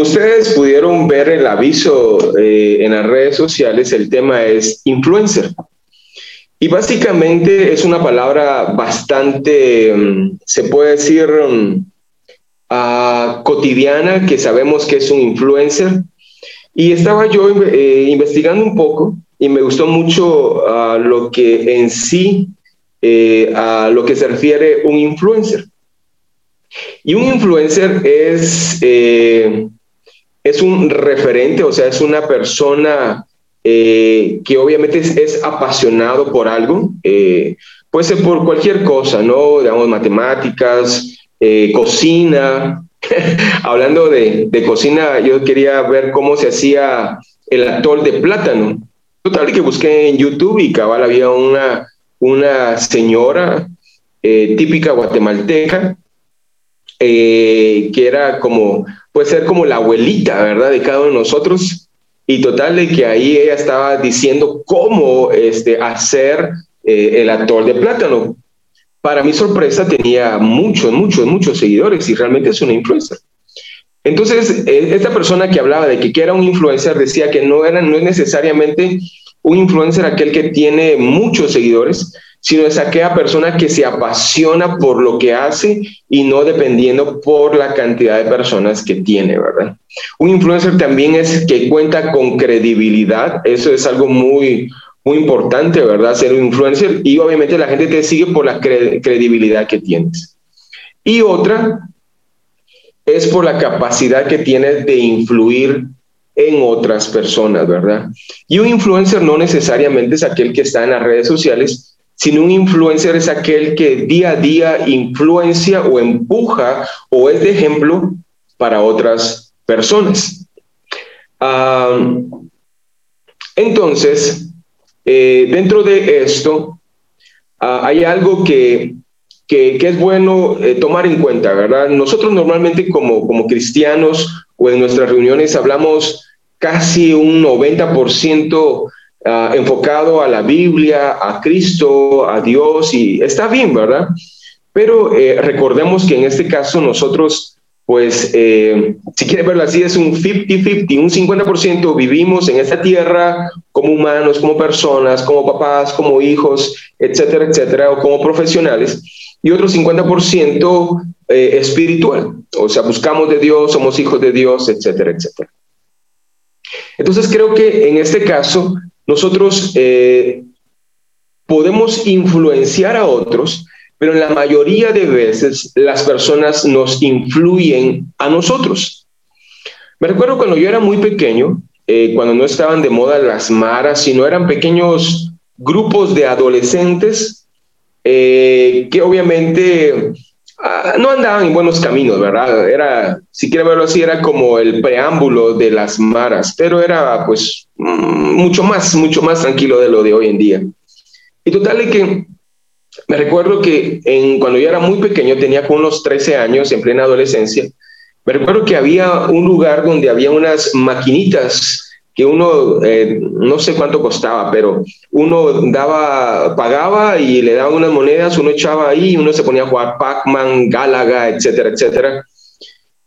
como ustedes pudieron ver el aviso eh, en las redes sociales, el tema es influencer. Y básicamente es una palabra bastante, mm, se puede decir, ah, cotidiana, que sabemos que es un influencer. Y estaba yo eh, investigando un poco y me gustó mucho ah, lo que en sí, eh, a lo que se refiere un influencer. Y un influencer es, eh, es un referente, o sea, es una persona eh, que obviamente es, apasionado por algo, eh, puede ser por cualquier cosa, ¿no? Digamos, matemáticas, eh, cocina. Hablando de, de, cocina, yo quería ver cómo se hacía el atol de plátano. Total, que busqué en YouTube y cabal había una, una señora típica guatemalteca que era como, puede ser como la abuelita, ¿verdad? De cada uno de nosotros y total de que ahí ella estaba diciendo cómo este, hacer eh, el actor de plátano. Para mi sorpresa tenía muchos, muchos, muchos seguidores y realmente es una influencer. Entonces, e, esta persona que hablaba de que, era un influencer decía que no, era, no es necesariamente un influencer aquel que tiene muchos seguidores, sino es aquella persona que se apasiona por lo que hace y no dependiendo por la cantidad de personas que tiene, ¿verdad? Un influencer también es que cuenta con credibilidad, eso es algo muy, muy importante, ¿verdad? Ser un influencer y obviamente la gente te sigue por la credibilidad que tienes. Y otra es por la capacidad que tienes de influir en otras personas, ¿verdad? Y un influencer no necesariamente es aquel que está en las redes sociales, sino un influencer es aquel que día a día influencia o empuja o es de ejemplo para otras personas. entonces, eh, dentro de esto, ah, hay algo que, que, es bueno eh, tomar en cuenta, ¿verdad? Nosotros normalmente como, como cristianos o en nuestras reuniones hablamos casi un 90% Ah, enfocado a la Biblia, a Cristo, a Dios, y está bien, ¿verdad? Pero eh, recordemos que en este caso nosotros, pues, eh, si quiere verlo así, es un 50-50, un 50% vivimos en esta tierra como humanos, como personas, como papás, como hijos, etcétera, etcétera, o como profesionales, y otro 50% eh, espiritual, o sea, buscamos de Dios, somos hijos de Dios, etcétera, etcétera. Entonces creo que en este caso nosotros eh, podemos influenciar a otros, pero en la mayoría de veces las personas nos influyen a nosotros. Me recuerdo cuando yo era muy pequeño, eh, cuando no estaban de moda las maras, sino eran pequeños grupos de adolescentes eh, que obviamente Ah, no andaban en buenos caminos, ¿verdad? Era, si quiere verlo así, era como el preámbulo de las maras, pero era pues mm, mucho más, mucho más tranquilo de lo de hoy en día. Y total de que me recuerdo que cuando yo era muy pequeño, tenía como unos 13 años, en plena adolescencia, me recuerdo que había un lugar donde había unas maquinitas que uno, eh, no sé cuánto costaba, pero uno daba, pagaba y le daban unas monedas, uno echaba ahí, uno se ponía a jugar Pac-Man, Galaga, etcétera, etcétera.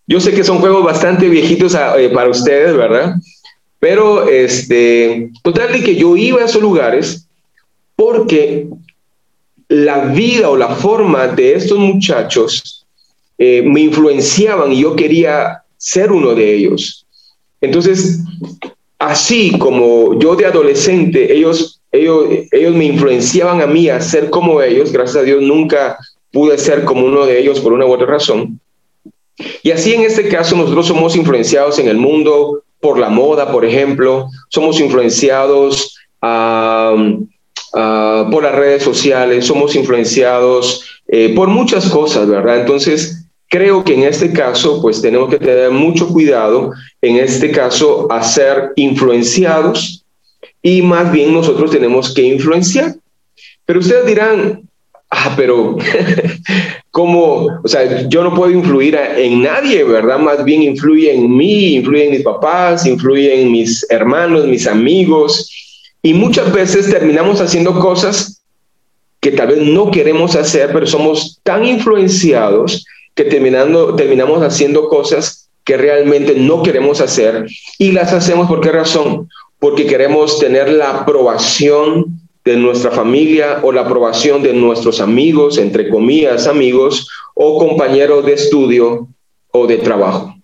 Yo sé que son juegos bastante viejitos ah, eh, para ustedes, ¿verdad? Pero, este, total de que yo iba a esos lugares porque la vida o la forma de estos muchachos eh, me influenciaban y yo quería ser uno de ellos. Entonces, así como yo de adolescente, ellos, ellos, ellos me influenciaban a mí a ser como ellos, gracias a Dios nunca pude ser como uno de ellos por una u otra razón. Y así en este caso nosotros somos influenciados en el mundo por la moda, por ejemplo, somos influenciados por las redes sociales, somos influenciados eh, por muchas cosas, ¿verdad? Entonces, Creo que en este caso, pues tenemos que tener mucho cuidado, en este caso, a ser influenciados y más bien nosotros tenemos que influenciar. Pero ustedes dirán, ah, pero ¿cómo? O sea, yo no puedo influir en nadie, ¿verdad? Más bien influye en mí, influye en mis papás, influye en mis hermanos, mis amigos. Y muchas veces terminamos haciendo cosas que tal vez no queremos hacer, pero somos tan influenciados que terminando, terminamos haciendo cosas que realmente no queremos hacer y las hacemos por qué razón? Porque queremos tener la aprobación de nuestra familia o la aprobación de nuestros amigos, entre comillas amigos, o compañeros de estudio o de trabajo.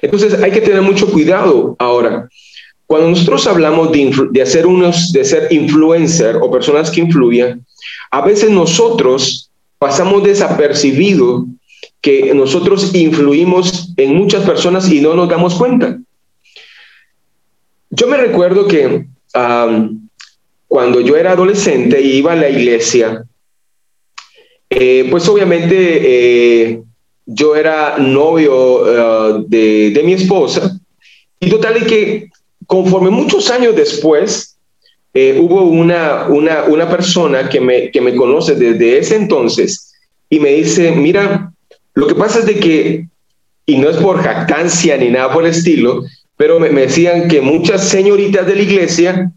Entonces hay que tener mucho cuidado ahora. Cuando nosotros hablamos de, hacer unos, de ser influencer o personas que influyen, a veces nosotros pasamos desapercibido que nosotros influimos en muchas personas y no nos damos cuenta. Yo me recuerdo que cuando yo era adolescente y iba a la iglesia, eh, pues obviamente eh, yo era novio eh, de, mi esposa y total y que conforme muchos años después hubo una, una, una persona que me, que me conoce desde ese entonces y me dice, mira, lo que pasa es de que, y no es por jactancia ni nada por el estilo, pero me, decían que muchas señoritas de la iglesia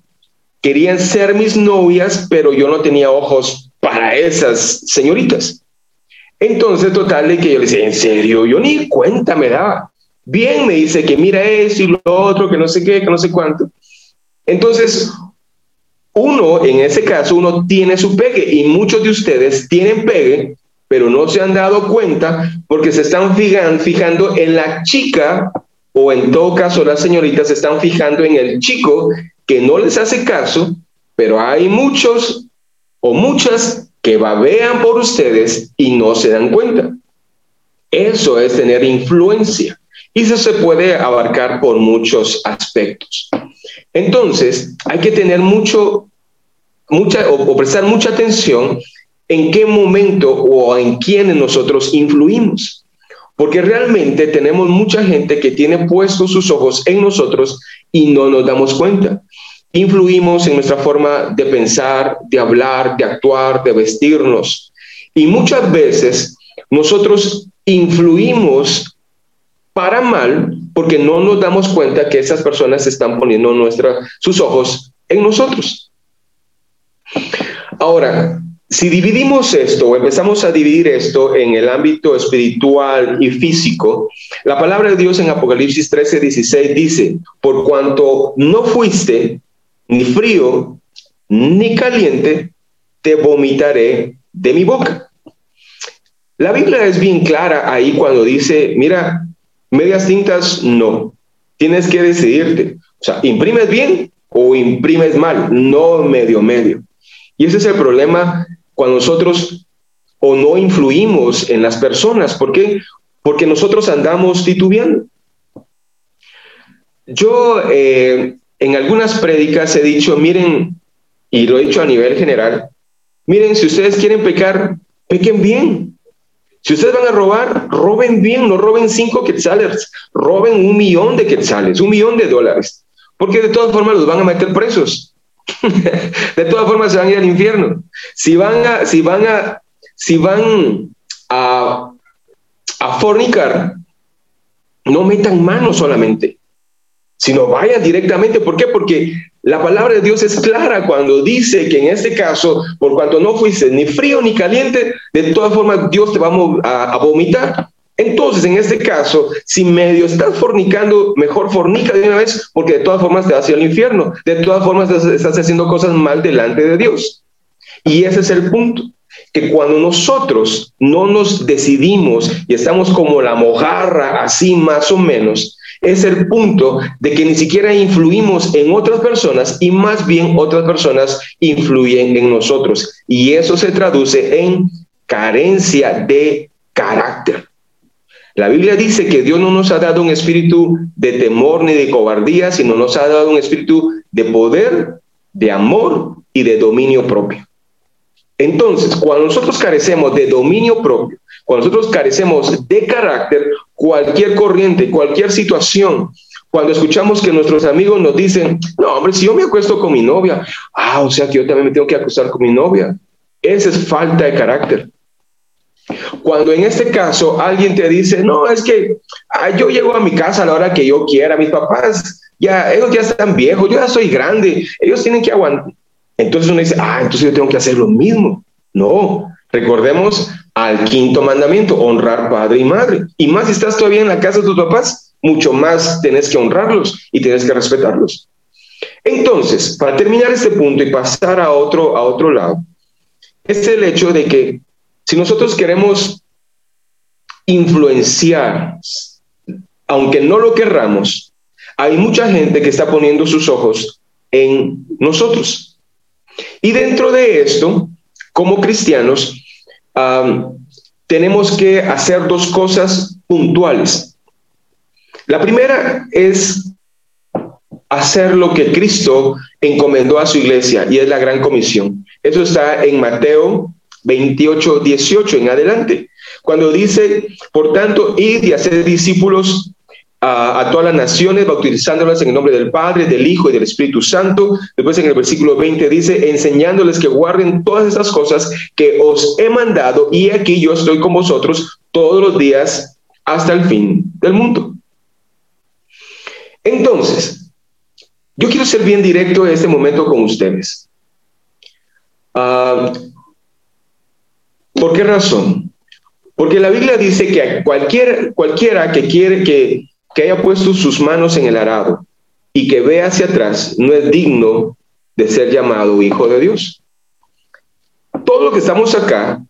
querían ser mis novias, pero yo no tenía ojos para esas señoritas. Entonces, total, de que yo le decía, en serio, yo ni cuenta me daba. Bien, me dice que mira eso y lo otro, que no sé qué, que no sé cuánto. Entonces, uno, en ese caso, uno tiene su pegue y muchos de ustedes tienen pegue pero no se han dado cuenta porque se están fijando en la chica o en todo caso las señoritas se están fijando en el chico que no les hace caso, pero hay muchos o muchas que babean por ustedes y no se dan cuenta. Eso es tener influencia y eso se puede abarcar por muchos aspectos. Entonces, hay que tener mucho, mucha o prestar mucha atención en qué momento o en quiénes nosotros influimos. Porque realmente tenemos mucha gente que tiene puestos sus ojos en nosotros y no nos damos cuenta. Influimos en nuestra forma de pensar, de hablar, de actuar, de vestirnos. Y muchas veces nosotros influimos para mal porque no nos damos cuenta que esas personas están poniendo nuestra, sus ojos en nosotros. Ahora, si dividimos esto o empezamos a dividir esto en el ámbito espiritual y físico, la palabra de Dios en Apocalipsis 13, 16 dice, por cuanto no fuiste ni frío ni caliente, te vomitaré de mi boca. La Biblia es bien clara ahí cuando dice, mira, medias tintas no, tienes que decidirte. O sea, imprimes bien o imprimes mal, no medio medio. Y ese es el problema cuando nosotros o no influimos en las personas. ¿Por qué? Porque nosotros andamos titubeando. Yo eh, en algunas prédicas he dicho, miren, y lo he dicho a nivel general, miren, si ustedes quieren pecar, pequen bien. Si ustedes van a robar, roben bien, no roben cinco quetzales, roben un millón de quetzales, un millón de dólares, porque de todas formas los van a meter presos. de todas formas se van a ir al infierno. Si van a, si van a, si van a, a fornicar, no metan mano solamente, sino vayan directamente. ¿Por qué? Porque la palabra de Dios es clara cuando dice que en este caso, por cuanto no fuiste ni frío ni caliente, de todas formas Dios te va a, vomitar. Entonces, en este caso, si medio estás fornicando, mejor fornica de una vez, porque de todas formas te vas a ir al infierno. De todas formas estás haciendo cosas mal delante de Dios. Y ese es el punto, que cuando nosotros no nos decidimos y estamos como la mojarra, así más o menos, es el punto de que ni siquiera influimos en otras personas y más bien otras personas influyen en nosotros. Y eso se traduce en carencia de carácter. La Biblia dice que Dios no nos ha dado un espíritu de temor ni de cobardía, sino nos ha dado un espíritu de poder, de amor y de dominio propio. Entonces, cuando nosotros carecemos de dominio propio, cuando nosotros carecemos de carácter, cualquier corriente, cualquier situación, cuando escuchamos que nuestros amigos nos dicen, no, hombre, si yo me acuesto con mi novia, ah, o sea que yo también me tengo que acostar con mi novia. Esa es falta de carácter. Cuando en este caso alguien te dice, no, es que ah, yo llego a mi casa a la hora que yo quiera, mis papás, ya, ellos ya están viejos, yo ya soy grande, ellos tienen que aguantar. Entonces uno dice, ah, entonces yo tengo que hacer lo mismo. No, recordemos al quinto mandamiento, honrar padre y madre. Y más si estás todavía en la casa de tus papás, mucho más tenés que honrarlos y tienes que respetarlos. Entonces, para terminar este punto y pasar a otro, a otro lado, es el hecho de que si nosotros queremos influenciar, aunque no lo querramos, hay mucha gente que está poniendo sus ojos en nosotros. Y dentro de esto, como cristianos, tenemos que hacer dos cosas puntuales. La primera es hacer lo que Cristo encomendó a su iglesia y es la gran comisión. Eso está en Mateo 28, 18 en adelante, cuando dice, por tanto, id y hacer discípulos a, todas las naciones, bautizándolas en el nombre del Padre, del Hijo y del Espíritu Santo. Después en el versículo 20 dice, enseñándoles que guarden todas estas cosas que os he mandado y aquí yo estoy con vosotros todos los días hasta el fin del mundo. Entonces, yo quiero ser bien directo en este momento con ustedes. Uh, ¿Por qué razón? Porque la Biblia dice que cualquier, cualquiera que quiere que que haya puesto sus manos en el arado y que vea hacia atrás no es digno de ser llamado hijo de Dios. Todo lo que estamos acá,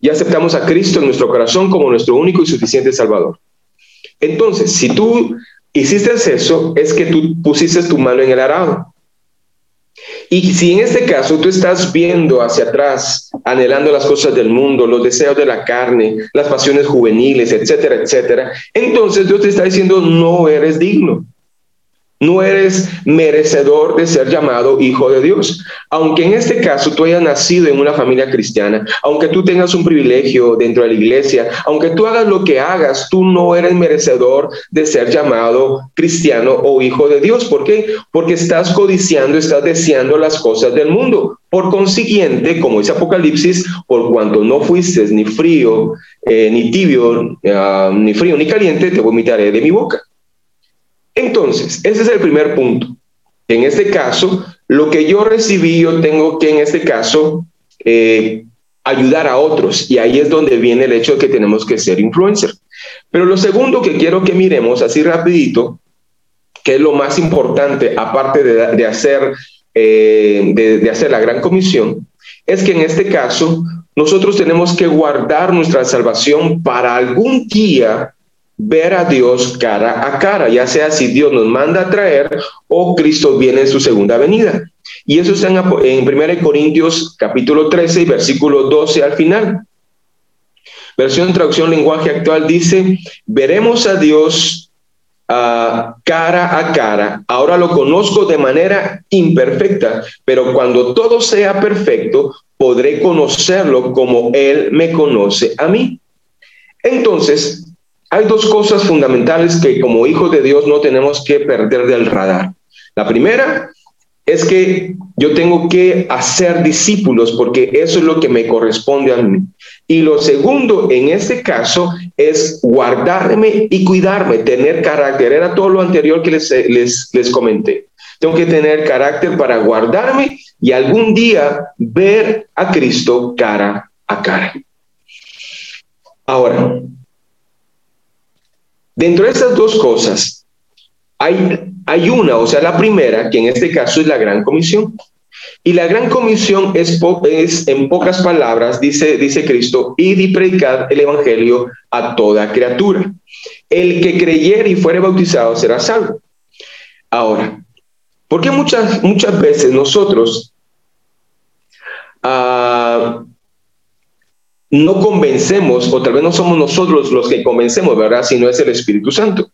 ya aceptamos a Cristo en nuestro corazón como nuestro único y suficiente Salvador. Entonces, si tú hiciste eso, es que tú pusiste tu mano en el arado. Y si en este caso tú estás viendo hacia atrás, anhelando las cosas del mundo, los deseos de la carne, las pasiones juveniles, etcétera, etcétera, entonces Dios te está diciendo, no eres digno. No eres merecedor de ser llamado hijo de Dios. Aunque en este caso tú hayas nacido en una familia cristiana, aunque tú tengas un privilegio dentro de la iglesia, aunque tú hagas lo que hagas, tú no eres merecedor de ser llamado cristiano o hijo de Dios. ¿Por qué? Porque estás codiciando, estás deseando las cosas del mundo. Por consiguiente, como dice Apocalipsis, por cuanto no fuiste ni frío, eh, ni tibio, ah, ni frío, ni caliente, te vomitaré de mi boca. Entonces, ese es el primer punto. En este caso, lo que yo recibí, yo tengo que en este caso eh, ayudar a otros. Y ahí es donde viene el hecho de que tenemos que ser influencer. Pero lo segundo que quiero que miremos así rapidito, que es lo más importante, aparte de, hacer, eh, de hacer la gran comisión, es que en este caso nosotros tenemos que guardar nuestra salvación para algún día ver a Dios cara a cara, ya sea si Dios nos manda a traer o Cristo viene en su segunda venida. Y eso está en, en 1 Corintios capítulo 13 y versículo 12 al final. Versión traducción lenguaje actual dice, veremos a Dios uh, cara a cara. Ahora lo conozco de manera imperfecta, pero cuando todo sea perfecto, podré conocerlo como Él me conoce a mí. Entonces, hay dos cosas fundamentales que como hijos de Dios no tenemos que perder del radar. La primera es que yo tengo que hacer discípulos porque eso es lo que me corresponde a mí. Y lo segundo, en este caso, es guardarme y cuidarme, tener carácter. Era todo lo anterior que les, les, les comenté. Tengo que tener carácter para guardarme y algún día ver a Cristo cara a cara. Ahora, Dentro de estas dos cosas, hay, hay una, o sea, la primera, que en este caso es la gran comisión. Y la gran comisión es, en pocas palabras, dice, dice Cristo, id y predicad el evangelio a toda criatura. El que creyere y fuere bautizado será salvo. Ahora, ¿por qué muchas, muchas veces nosotros uh, no convencemos, o tal vez no somos nosotros los que convencemos, ¿verdad? Sino es el Espíritu Santo.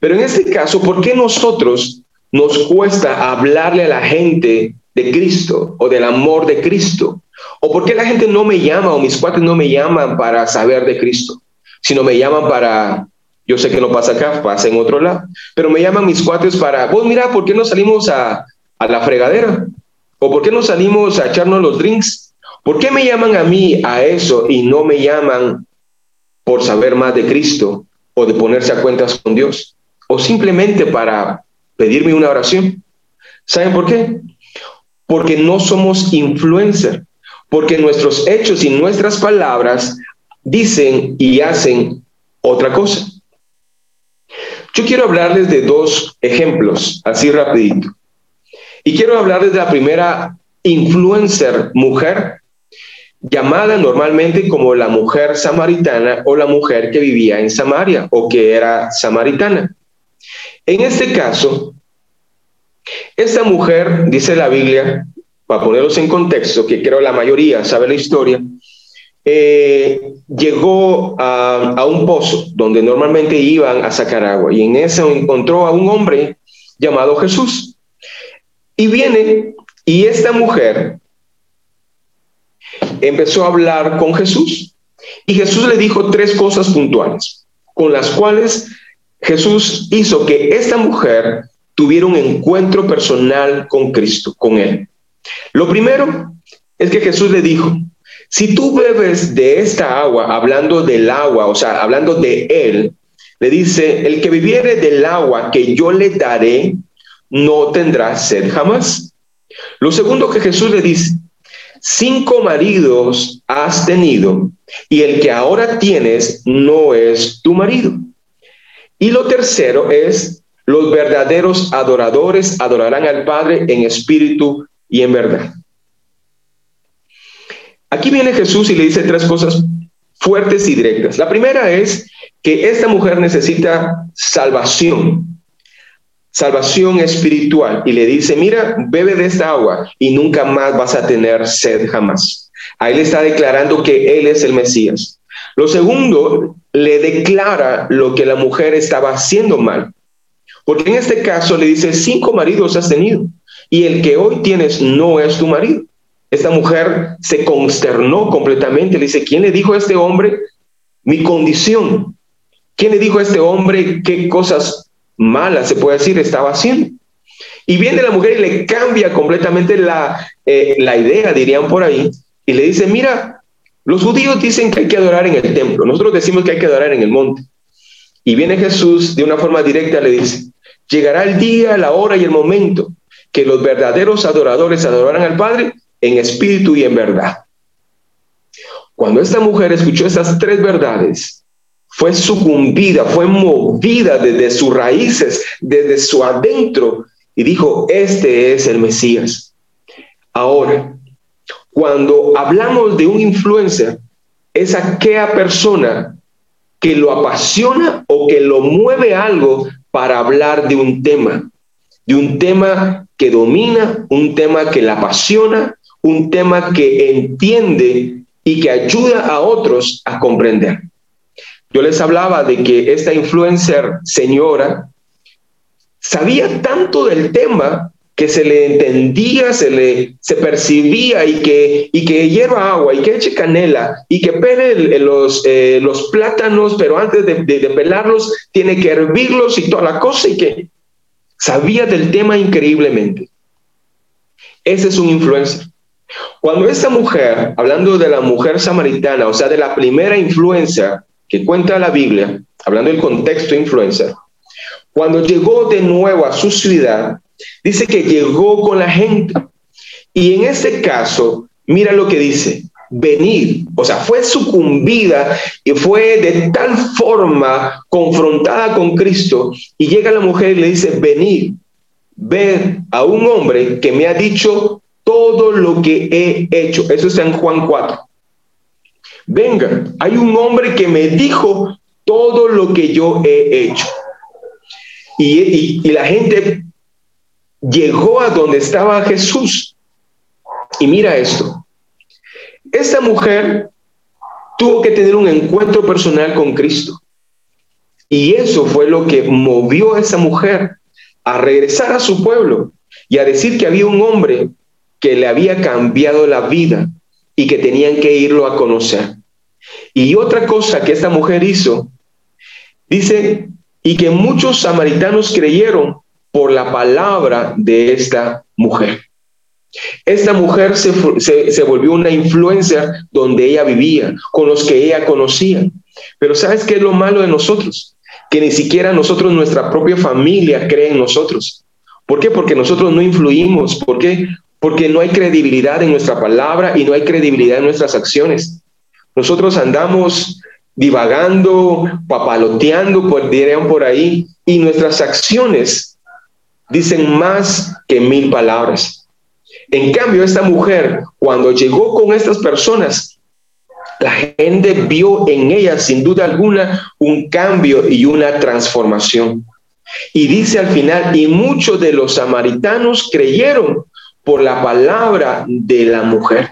Pero en este caso, ¿por qué nosotros nos cuesta hablarle a la gente de Cristo o del amor de Cristo? ¿O por qué la gente no me llama o mis cuates no me llaman para saber de Cristo? Sino me llaman para, yo sé que no pasa acá, pasa en otro lado, pero me llaman mis cuates para, vos mira, ¿por qué no salimos a, a la fregadera? ¿O por qué no salimos a echarnos los drinks? ¿Por qué me llaman a mí a eso y no me llaman por saber más de Cristo o de ponerse a cuentas con Dios? O simplemente para pedirme una oración. ¿Saben por qué? Porque no somos influencer. porque nuestros hechos y nuestras palabras dicen y hacen otra cosa. Yo quiero hablarles de dos ejemplos, así rapidito. Y quiero hablarles de la primera influencer mujer, llamada normalmente como la mujer samaritana o la mujer que vivía en Samaria o que era samaritana. En este caso, esta mujer, dice la Biblia, para ponerlos en contexto, que creo la mayoría sabe la historia, eh, llegó a, un pozo donde normalmente iban a sacar agua y en eso encontró a un hombre llamado Jesús. Y viene y esta mujer empezó a hablar con Jesús y Jesús le dijo tres cosas puntuales con las cuales Jesús hizo que esta mujer tuviera un encuentro personal con Cristo, con él. Lo primero es que Jesús le dijo, si tú bebes de esta agua, hablando del agua, o sea, hablando de él, le dice, el que viviere del agua que yo le daré, no tendrá sed jamás. Lo segundo que Jesús le dice, cinco maridos has tenido y el que ahora tienes no es tu marido. Y lo tercero es, los verdaderos adoradores adorarán al Padre en espíritu y en verdad. Aquí viene Jesús y le dice tres cosas fuertes y directas. La primera es que esta mujer necesita salvación, salvación espiritual. Y le dice, mira, bebe de esta agua y nunca más vas a tener sed jamás. Ahí le está declarando que Él es el Mesías. Lo segundo, le declara lo que la mujer estaba haciendo mal. Porque en este caso le dice, cinco maridos has tenido y el que hoy tienes no es tu marido. Esta mujer se consternó completamente. Le dice, ¿quién le dijo a este hombre mi condición? ¿Quién le dijo a este hombre qué cosas malas, se puede decir, estaba haciendo? Y viene la mujer y le cambia completamente la, eh, la idea, dirían por ahí, y le dice, mira, los judíos dicen que hay que adorar en el templo, nosotros decimos que hay que adorar en el monte. Y viene Jesús de una forma directa, le dice, llegará el día, la hora y el momento que los verdaderos adoradores adorarán al Padre en espíritu y en verdad. Cuando esta mujer escuchó esas tres verdades, fue sucumbida, fue movida desde sus raíces, desde su adentro, y dijo, este es el Mesías. Ahora, cuando hablamos de un influencer, es aquella persona que lo apasiona o que lo mueve algo para hablar de un tema, de un tema que domina, un tema que la apasiona, un tema que entiende y que ayuda a otros a comprender. Yo les hablaba de que esta influencer señora sabía tanto del tema que se le entendía, se le se percibía y que, y que hierva agua y que eche canela y que pele los, eh, los plátanos, pero antes de, de pelarlos tiene que hervirlos y toda la cosa y que sabía del tema increíblemente. Ese es un influencer. Cuando esta mujer, hablando de la mujer samaritana, o sea, de la primera influencia que cuenta la Biblia, hablando del contexto influencer, cuando llegó de nuevo a su ciudad, dice que llegó con la gente. Y en este caso, mira lo que dice, venir, o sea, fue sucumbida y fue de tal forma confrontada con Cristo y llega la mujer y le dice, venir, ver a un hombre que me ha dicho todo lo que he hecho. Eso está en Juan 4. Venga, hay un hombre que me dijo todo lo que yo he hecho. Y, y la gente llegó a donde estaba Jesús. Y mira esto. Esta mujer tuvo que tener un encuentro personal con Cristo. Y eso fue lo que movió a esa mujer a regresar a su pueblo y a decir que había un hombre que le había cambiado la vida y que tenían que irlo a conocer. Y otra cosa que esta mujer hizo, dice, y que muchos samaritanos creyeron por la palabra de esta mujer. Esta mujer se, se, volvió una influencer donde ella vivía, con los que ella conocía. Pero ¿sabes qué es lo malo de nosotros? Que ni siquiera nosotros, nuestra propia familia, cree en nosotros. ¿Por qué? Porque nosotros no influimos. ¿Por qué? porque no hay credibilidad en nuestra palabra y no hay credibilidad en nuestras acciones. Nosotros andamos divagando, papaloteando, por, dirían por ahí, y nuestras acciones dicen más que mil palabras. En cambio, esta mujer, cuando llegó con estas personas, la gente vio en ella, sin duda alguna, un cambio y una transformación. Y dice al final, y muchos de los samaritanos creyeron por la palabra de la mujer.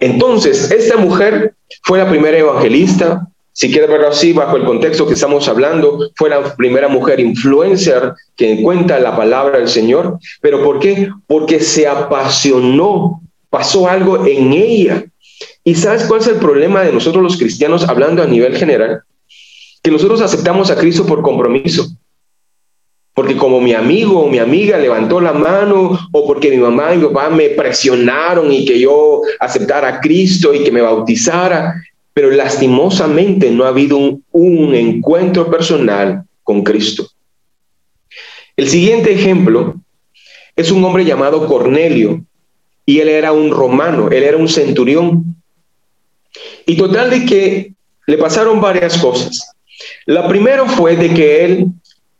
Entonces, esta mujer fue la primera evangelista, si quieres verlo así, bajo el contexto que estamos hablando, fue la primera mujer influencer que cuenta la palabra del Señor. ¿Pero por qué? Porque se apasionó, pasó algo en ella. ¿Y sabes cuál es el problema de nosotros los cristianos hablando a nivel general? Que nosotros aceptamos a Cristo por compromiso. Porque como mi amigo o mi amiga levantó la mano o porque mi mamá y mi papá me presionaron y que yo aceptara a Cristo y que me bautizara, pero lastimosamente no ha habido un, encuentro personal con Cristo. El siguiente ejemplo es un hombre llamado Cornelio y él era un romano, él era un centurión. Y total de que le pasaron varias cosas. La primera fue de que él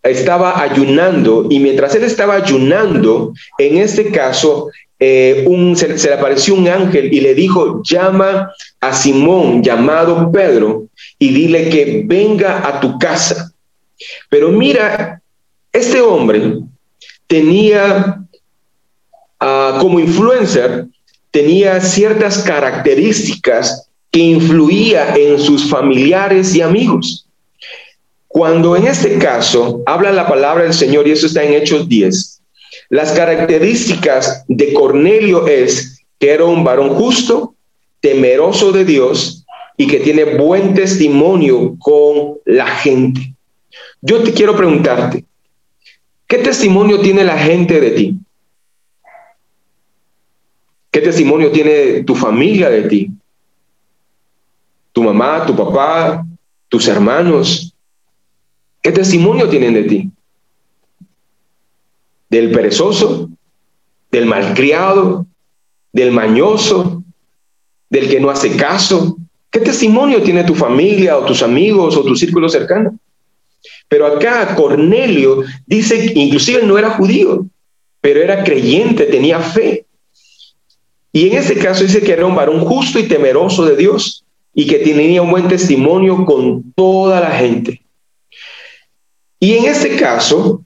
estaba ayunando y mientras él estaba ayunando, en este caso, eh, un, se, le apareció un ángel y le dijo, llama a Simón llamado Pedro y dile que venga a tu casa. Pero mira, este hombre tenía ah, como influencer, tenía ciertas características que influía en sus familiares y amigos. Cuando en este caso habla la palabra del Señor, y eso está en Hechos 10, las características de Cornelio es que era un varón justo, temeroso de Dios y que tiene buen testimonio con la gente. Yo te quiero preguntarte, ¿qué testimonio tiene la gente de ti? ¿Qué testimonio tiene tu familia de ti? Tu mamá, tu papá, tus hermanos. ¿Qué testimonio tienen de ti? del perezoso, del malcriado, del mañoso, del que no hace caso. ¿Qué testimonio tiene tu familia o tus amigos o tu círculo cercano? Pero acá Cornelio dice, inclusive no era judío, pero era creyente, tenía fe. Y en este caso dice que era un varón justo y temeroso de Dios y que tenía un buen testimonio con toda la gente. Y en este caso,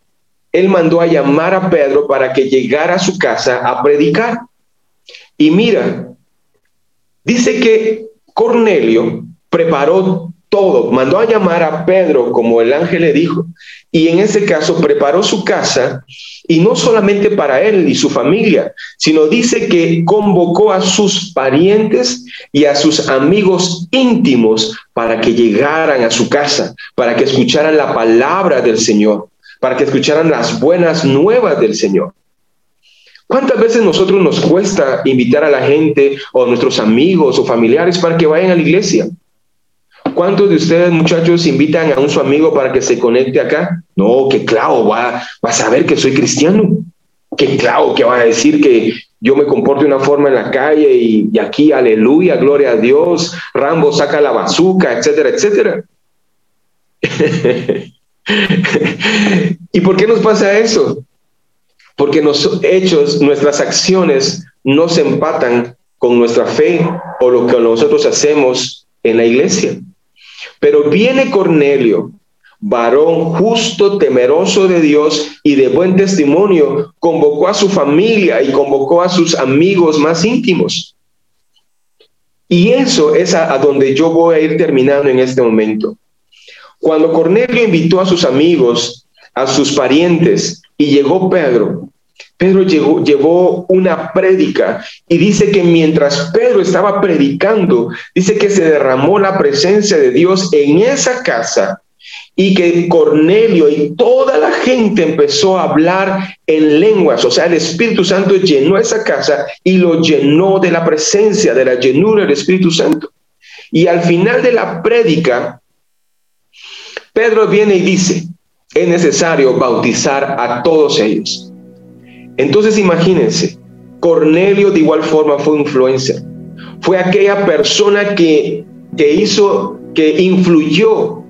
él mandó a llamar a Pedro para que llegara a su casa a predicar. Y mira, dice que Cornelio preparó todo, mandó a llamar a Pedro como el ángel le dijo, y en ese caso preparó su casa, y no solamente para él y su familia, sino dice que convocó a sus parientes y a sus amigos íntimos para que llegaran a su casa, para que escucharan la palabra del Señor para que escucharan las buenas nuevas del Señor. ¿Cuántas veces nosotros nos cuesta invitar a la gente o a nuestros amigos o familiares para que vayan a la iglesia? ¿Cuántos de ustedes, muchachos, invitan a un su amigo para que se conecte acá? No, que claro, va, va a saber que soy cristiano. Que claro, que va a decir que yo me comporto de una forma en la calle y, y aquí, aleluya, gloria a Dios, Rambo saca la bazuca, etcétera, etcétera. ¿Y por qué nos pasa eso? Porque los hechos, nuestras acciones no se empatan con nuestra fe o lo que nosotros hacemos en la iglesia. Pero viene Cornelio, varón justo, temeroso de Dios y de buen testimonio, convocó a su familia y convocó a sus amigos más íntimos. Y eso es a, donde yo voy a ir terminando en este momento. Cuando Cornelio invitó a sus amigos, a sus parientes, y llegó Pedro, Pedro llevó una prédica y dice que mientras Pedro estaba predicando, dice que se derramó la presencia de Dios en esa casa y que Cornelio y toda la gente empezó a hablar en lenguas, o sea, el Espíritu Santo llenó esa casa y lo llenó de la presencia, de la llenura del Espíritu Santo. Y al final de la prédica, Pedro viene y dice, es necesario bautizar a todos ellos. Entonces imagínense, Cornelio de igual forma fue influencer. Fue aquella persona que, que hizo, que influyó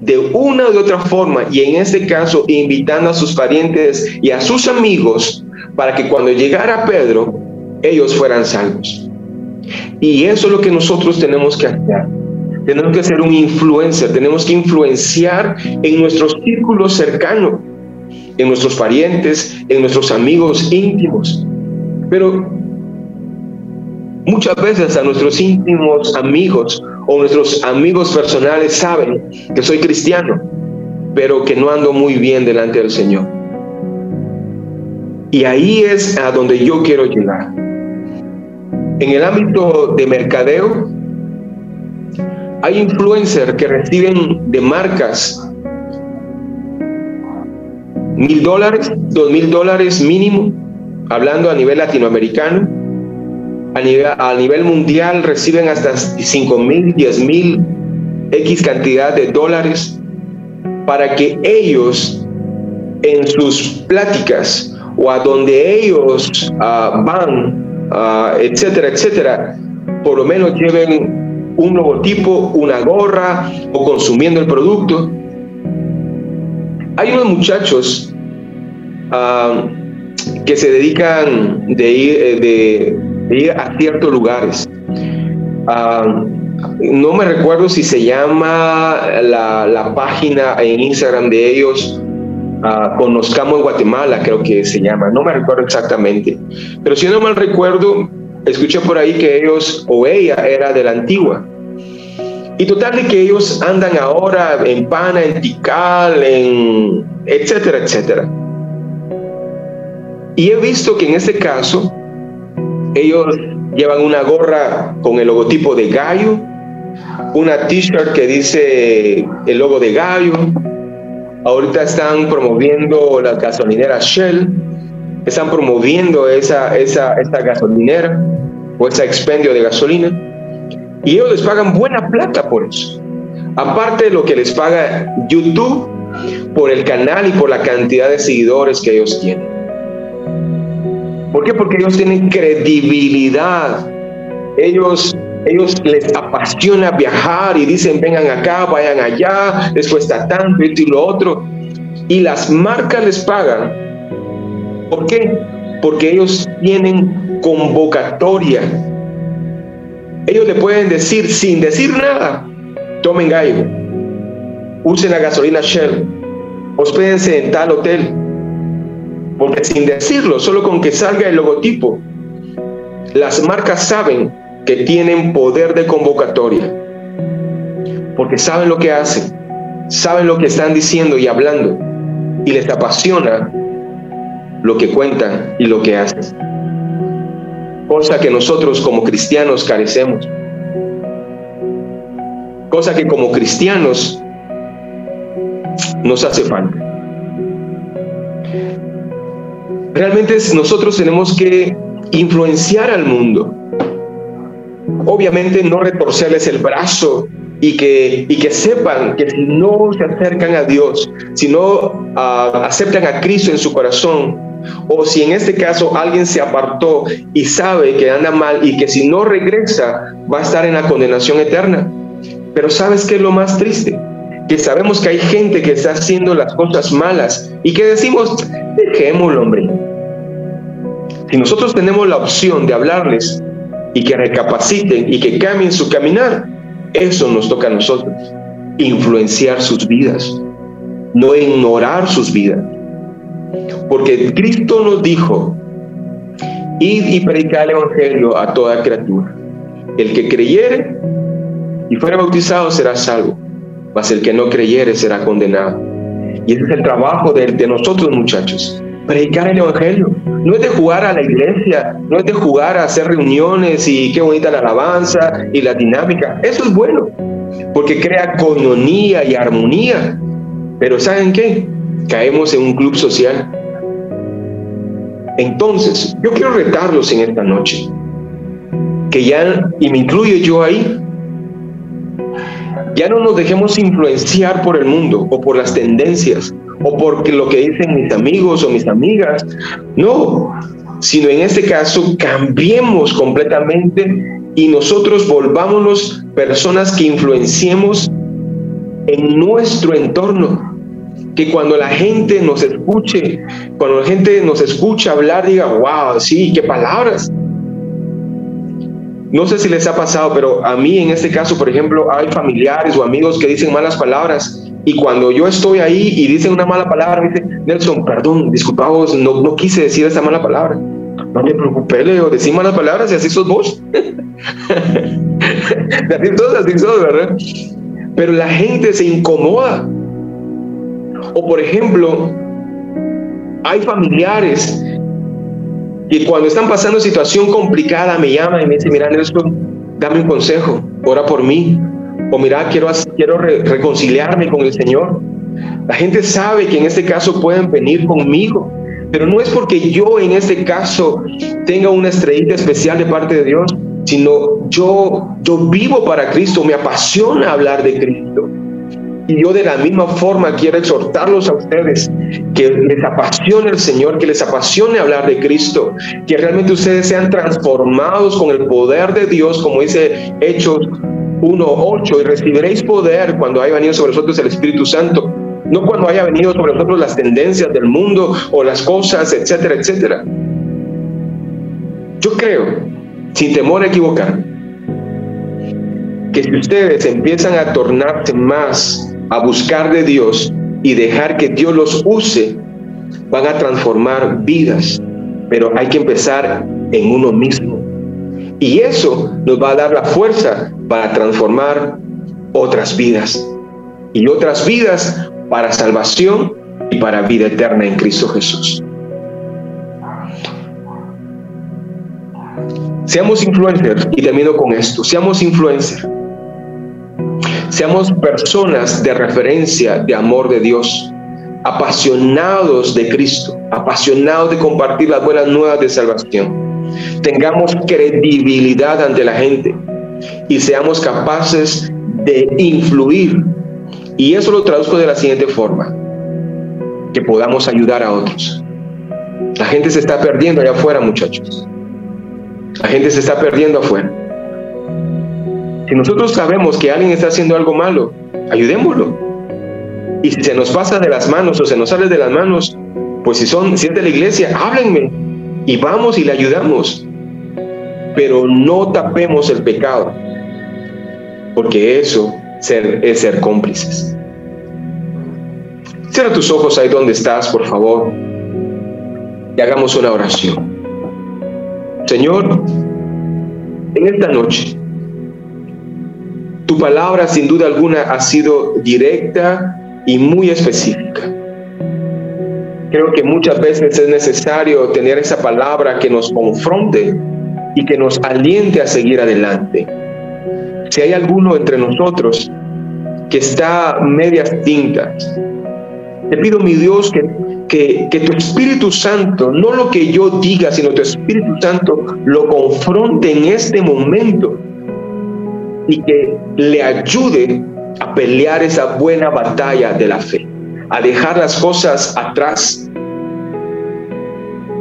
de una u otra forma, y en este caso invitando a sus parientes y a sus amigos para que cuando llegara Pedro, ellos fueran salvos. Y eso es lo que nosotros tenemos que hacer. Tenemos que ser un influencer, tenemos que influenciar en nuestro círculo cercano, en nuestros parientes, en nuestros amigos íntimos. Pero muchas veces a nuestros íntimos amigos o nuestros amigos personales saben que soy cristiano, pero que no ando muy bien delante del Señor. Y ahí es a donde yo quiero llegar. En el ámbito de mercadeo, hay influencers que reciben de marcas mil dólares, dos mil dólares mínimo, hablando a nivel latinoamericano. A nivel, a nivel mundial reciben hasta cinco mil, diez mil, X cantidad de dólares para que ellos en sus pláticas o a donde ellos uh, van, uh, etcétera, etcétera, por lo menos lleven un logotipo, una gorra o consumiendo el producto. Hay unos muchachos uh, que se dedican de ir, eh, a ciertos lugares. no me recuerdo si se llama la, la página en Instagram de ellos Conozcamos Guatemala, creo que se llama, no me recuerdo exactamente. Pero si no mal recuerdo, escuché por ahí que ellos o ella era de la antigua. Y total de que ellos andan ahora en Pana, en Tikal, en etcétera, etcétera. Y he visto que en este caso ellos llevan una gorra con el logotipo de gallo, una t-shirt que dice el logo de gallo, Ahorita están promoviendo la gasolinera Shell, están promoviendo esa, esa, esta gasolinera o ese expendio de gasolina y ellos les pagan buena plata por eso. Aparte de lo que les paga YouTube por el canal y por la cantidad de seguidores que ellos tienen. ¿Por qué? Porque ellos tienen credibilidad. Ellos ellos les apasiona viajar y dicen vengan acá, vayan allá, les cuesta tanto, y lo otro. Y las marcas les pagan. ¿Por qué? Porque ellos tienen convocatoria. Ellos le pueden decir sin decir nada, tomen gallo, usen la gasolina Shell, hospédense en tal hotel. Porque sin decirlo, solo con que salga el logotipo, las marcas saben que tienen poder de convocatoria, porque saben lo que hacen, saben lo que están diciendo y hablando, y les apasiona lo que cuentan y lo que hacen. Cosa que nosotros como cristianos carecemos. Cosa que como cristianos nos hace falta. Realmente nosotros tenemos que influenciar al mundo obviamente no retorcerles el brazo y que, y que sepan que si no se acercan a Dios, si no ah, aceptan a Cristo en su corazón, o si en este caso alguien se apartó y sabe que anda mal y que si no regresa va a estar en la condenación eterna. Pero ¿sabes qué es lo más triste? Que sabemos que hay gente que está haciendo las cosas malas y que decimos, dejémoslo, hombre. Si nosotros tenemos la opción de hablarles y que recapaciten y que cambien su caminar, eso nos toca a nosotros, influenciar sus vidas, no ignorar sus vidas. Porque Cristo nos dijo, id y predicar el Evangelio a toda criatura. El que creyere y fuera bautizado será salvo, mas el que no creyere será condenado. Y ese es el trabajo de, de nosotros, muchachos, predicar el Evangelio. No es de jugar a la iglesia, no es de jugar a hacer reuniones y qué bonita la alabanza y la dinámica. Eso es bueno, porque crea coinonía y armonía. Pero ¿saben qué? Caemos en un club social. Entonces, yo quiero retarlos en esta noche, que ya, y me incluyo yo ahí, ya no nos dejemos influenciar por el mundo o por las tendencias o por lo que dicen mis amigos o mis amigas. No, sino en este caso cambiemos completamente y nosotros volvámonos personas que influenciemos en nuestro entorno. Que cuando la gente nos escuche, cuando la gente nos escucha hablar, diga, wow, sí, qué palabras. No sé si les ha pasado, pero a mí en este caso, por ejemplo, hay familiares o amigos que dicen malas palabras y cuando yo estoy ahí y dicen una mala palabra, me Nelson, perdón, disculpaos, no, no quise decir esa mala palabra. No me preocupé, Leo, decir malas palabras y así sos vos. así sos, así sos, ¿verdad? Pero la gente se incomoda. O por ejemplo, hay familiares que cuando están pasando situación complicada me llaman y me dicen, mira Nelson, dame un consejo, ora por mí. O mira, quiero, quiero reconciliarme con el Señor. La gente sabe que en este caso pueden venir conmigo, pero no es porque yo en este caso tenga una estrellita especial de parte de Dios, sino yo, yo vivo para Cristo, me apasiona hablar de Cristo. Y yo de la misma forma quiero exhortarlos a ustedes que les apasione el Señor, que les apasione hablar de Cristo, que realmente ustedes sean transformados con el poder de Dios, como dice Hechos 1.8, y recibiréis poder cuando haya venido sobre nosotros el Espíritu Santo, no cuando haya venido sobre nosotros las tendencias del mundo o las cosas, etcétera, etcétera. Yo creo, sin temor a equivocar, que si ustedes empiezan a tornarse más a buscar de Dios y dejar que Dios los use, van a transformar vidas. Pero hay que empezar en uno mismo. Y eso nos va a dar la fuerza para transformar otras vidas. Y otras vidas para salvación y para vida eterna en Cristo Jesús. Seamos influencers, y termino con esto, seamos influencers Seamos personas de referencia de amor de Dios, apasionados de Cristo, apasionados de compartir las buenas nuevas de salvación. Tengamos credibilidad ante la gente y seamos capaces de influir. Y eso lo traduzco de la siguiente forma, que podamos ayudar a otros. La gente se está perdiendo allá afuera, muchachos. La gente se está perdiendo afuera. Si nosotros sabemos que alguien está haciendo algo malo, ayudémoslo. Y si se nos pasa de las manos o se nos sale de las manos, pues si son si es de la iglesia, háblenme y vamos y le ayudamos. Pero no tapemos el pecado, porque eso es ser cómplices. Cierra tus ojos ahí donde estás, por favor, y hagamos una oración. Señor, en esta noche, tu palabra sin duda alguna ha sido directa y muy específica. Creo que muchas veces es necesario tener esa palabra que nos confronte y que nos aliente a seguir adelante. Si hay alguno entre nosotros que está medias tintas, te pido, mi Dios, que, que, que, tu Espíritu Santo, no lo que yo diga, sino tu Espíritu Santo, lo confronte en este momento y que le ayude a pelear esa buena batalla de la fe, a dejar las cosas atrás,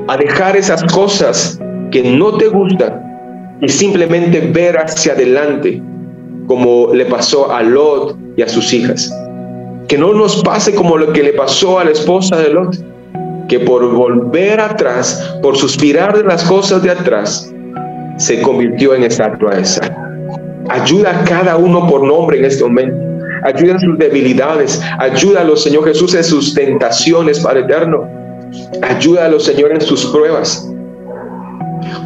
a dejar esas cosas que no te gustan y simplemente ver hacia adelante como le pasó a Lot y a sus hijas. Que no nos pase como lo que le pasó a la esposa de Lot, que por volver atrás, por suspirar de las cosas de atrás, se convirtió en estatua de sal. Ayuda a cada uno por nombre en este momento. Ayuda en sus debilidades. Ayúdalo, Señor Jesús, en sus tentaciones, Padre eterno. Ayúdalo, Señor, en sus pruebas.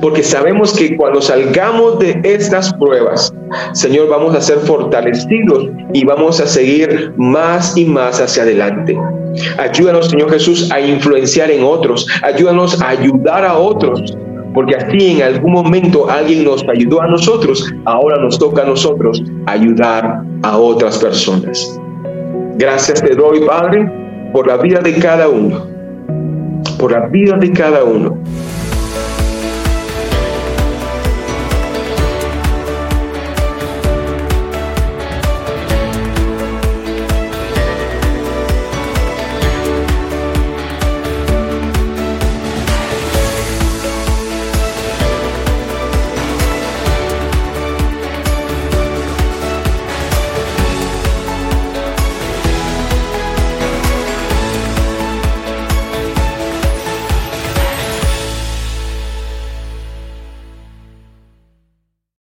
Porque sabemos que cuando salgamos de estas pruebas, Señor, vamos a ser fortalecidos y vamos a seguir más y más hacia adelante. Ayúdanos, Señor Jesús, a influenciar en otros. Ayúdanos a ayudar a otros porque así en algún momento alguien nos ayudó a nosotros, ahora nos toca a nosotros ayudar a otras personas. Gracias te doy, Padre, por la vida de cada uno, por la vida de cada uno.